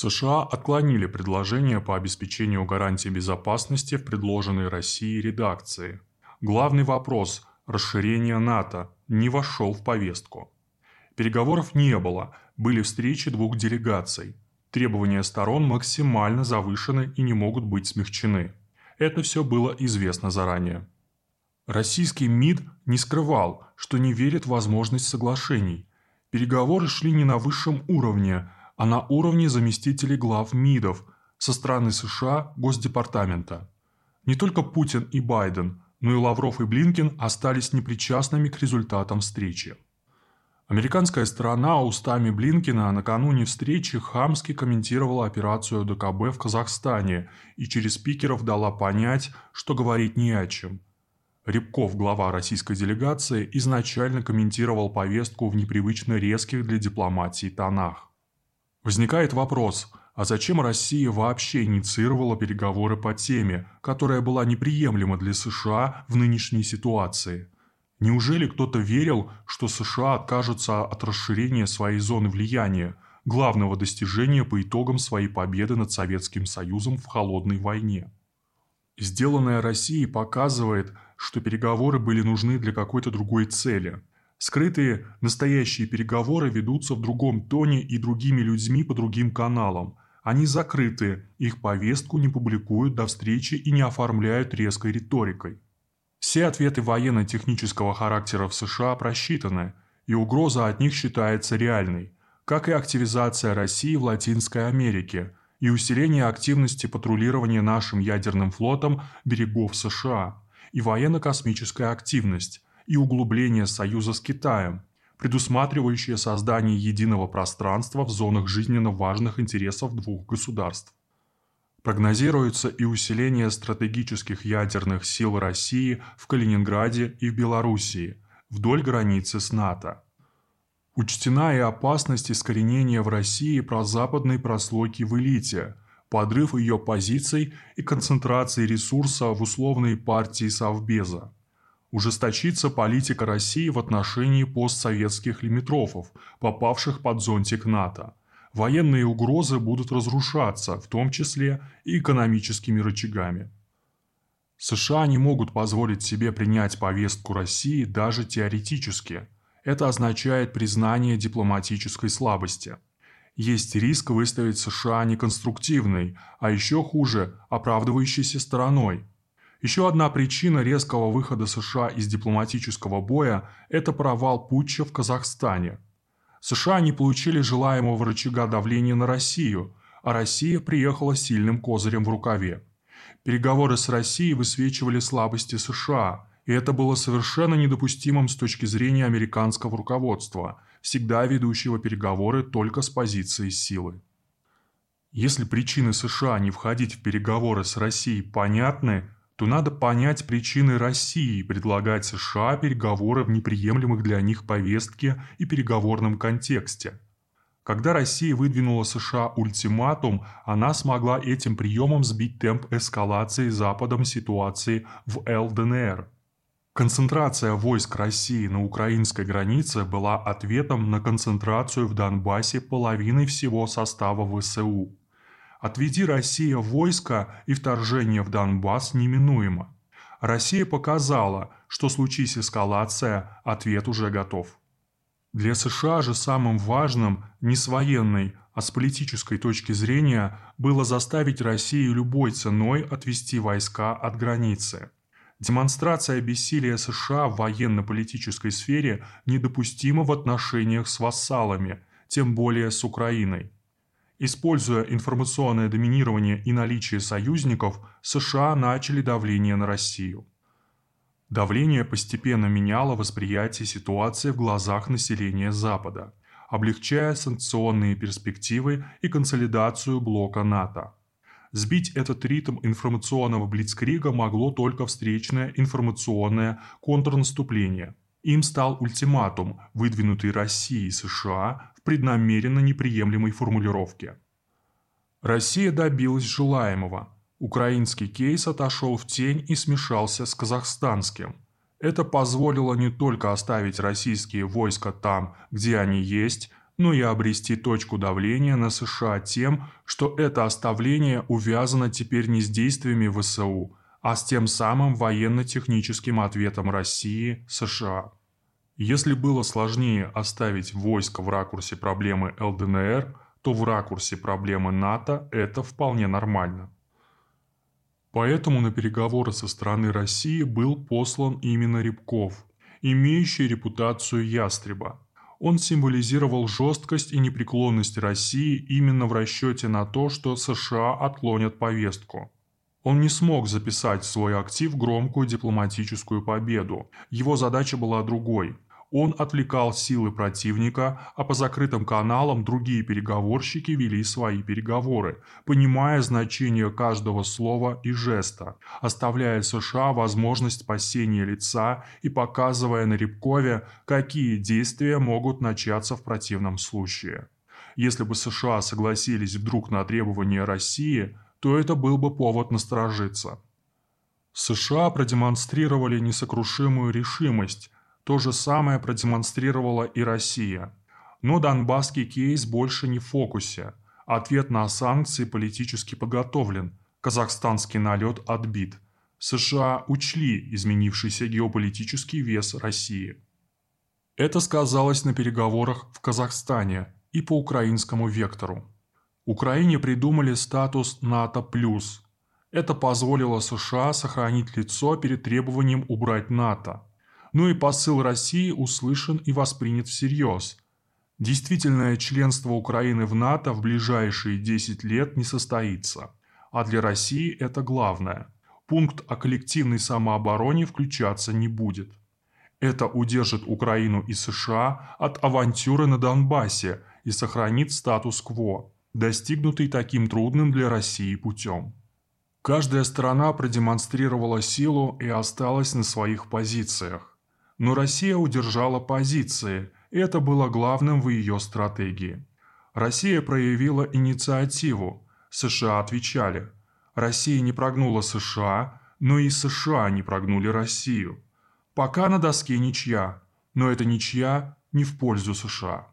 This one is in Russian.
США отклонили предложение по обеспечению гарантии безопасности в предложенной России редакции. Главный вопрос – расширение НАТО – не вошел в повестку. Переговоров не было, были встречи двух делегаций. Требования сторон максимально завышены и не могут быть смягчены. Это все было известно заранее. Российский МИД не скрывал, что не верит в возможность соглашений. Переговоры шли не на высшем уровне, а на уровне заместителей глав МИДов со стороны США Госдепартамента. Не только Путин и Байден, но и Лавров и Блинкин остались непричастными к результатам встречи. Американская сторона устами Блинкина накануне встречи хамски комментировала операцию ДКБ в Казахстане и через спикеров дала понять, что говорить не о чем. Рябков, глава российской делегации, изначально комментировал повестку в непривычно резких для дипломатии тонах. Возникает вопрос, а зачем Россия вообще инициировала переговоры по теме, которая была неприемлема для США в нынешней ситуации – Неужели кто-то верил, что США откажутся от расширения своей зоны влияния, главного достижения по итогам своей победы над Советским Союзом в холодной войне? Сделанное Россией показывает, что переговоры были нужны для какой-то другой цели. Скрытые настоящие переговоры ведутся в другом тоне и другими людьми по другим каналам. Они закрыты, их повестку не публикуют до встречи и не оформляют резкой риторикой. Все ответы военно-технического характера в США просчитаны, и угроза от них считается реальной, как и активизация России в Латинской Америке и усиление активности патрулирования нашим ядерным флотом берегов США, и военно-космическая активность, и углубление союза с Китаем, предусматривающее создание единого пространства в зонах жизненно важных интересов двух государств. Прогнозируется и усиление стратегических ядерных сил России в Калининграде и в Белоруссии, вдоль границы с НАТО. Учтена и опасность искоренения в России прозападной прослойки в элите, подрыв ее позиций и концентрации ресурса в условной партии Совбеза. Ужесточится политика России в отношении постсоветских лимитрофов, попавших под зонтик НАТО – военные угрозы будут разрушаться, в том числе и экономическими рычагами. США не могут позволить себе принять повестку России даже теоретически. Это означает признание дипломатической слабости. Есть риск выставить США неконструктивной, а еще хуже – оправдывающейся стороной. Еще одна причина резкого выхода США из дипломатического боя – это провал путча в Казахстане – США не получили желаемого рычага давления на Россию, а Россия приехала сильным козырем в рукаве. Переговоры с Россией высвечивали слабости США, и это было совершенно недопустимым с точки зрения американского руководства, всегда ведущего переговоры только с позиции силы. Если причины США не входить в переговоры с Россией понятны, то надо понять причины России предлагать США переговоры в неприемлемых для них повестке и переговорном контексте. Когда Россия выдвинула США ультиматум, она смогла этим приемом сбить темп эскалации Западом ситуации в ЛДНР. Концентрация войск России на украинской границе была ответом на концентрацию в Донбассе половины всего состава ВСУ. Отведи Россия войска, и вторжение в Донбасс неминуемо. Россия показала, что случись эскалация, ответ уже готов. Для США же самым важным не с военной, а с политической точки зрения было заставить Россию любой ценой отвести войска от границы. Демонстрация бессилия США в военно-политической сфере недопустима в отношениях с вассалами, тем более с Украиной. Используя информационное доминирование и наличие союзников, США начали давление на Россию. Давление постепенно меняло восприятие ситуации в глазах населения Запада, облегчая санкционные перспективы и консолидацию блока НАТО. Сбить этот ритм информационного блицкрига могло только встречное информационное контрнаступление. Им стал ультиматум, выдвинутый Россией и США преднамеренно неприемлемой формулировке. Россия добилась желаемого. Украинский кейс отошел в тень и смешался с казахстанским. Это позволило не только оставить российские войска там, где они есть, но и обрести точку давления на США тем, что это оставление увязано теперь не с действиями ВСУ, а с тем самым военно-техническим ответом России США. Если было сложнее оставить войско в ракурсе проблемы ЛДНР, то в ракурсе проблемы НАТО это вполне нормально. Поэтому на переговоры со стороны России был послан именно Рябков, имеющий репутацию ястреба. Он символизировал жесткость и непреклонность России именно в расчете на то, что США отклонят повестку. Он не смог записать в свой актив громкую дипломатическую победу. Его задача была другой – он отвлекал силы противника, а по закрытым каналам другие переговорщики вели свои переговоры, понимая значение каждого слова и жеста, оставляя США возможность спасения лица и показывая на Рябкове, какие действия могут начаться в противном случае. Если бы США согласились вдруг на требования России, то это был бы повод насторожиться. США продемонстрировали несокрушимую решимость, то же самое продемонстрировала и Россия. Но донбасский кейс больше не в фокусе. Ответ на санкции политически подготовлен. Казахстанский налет отбит. США учли изменившийся геополитический вес России. Это сказалось на переговорах в Казахстане и по украинскому вектору. Украине придумали статус НАТО+. Это позволило США сохранить лицо перед требованием убрать НАТО – но и посыл России услышан и воспринят всерьез. Действительное членство Украины в НАТО в ближайшие 10 лет не состоится. А для России это главное. Пункт о коллективной самообороне включаться не будет. Это удержит Украину и США от авантюры на Донбассе и сохранит статус-кво, достигнутый таким трудным для России путем. Каждая страна продемонстрировала силу и осталась на своих позициях. Но Россия удержала позиции, и это было главным в ее стратегии. Россия проявила инициативу, США отвечали. Россия не прогнула США, но и США не прогнули Россию. Пока на доске ничья, но эта ничья не в пользу США.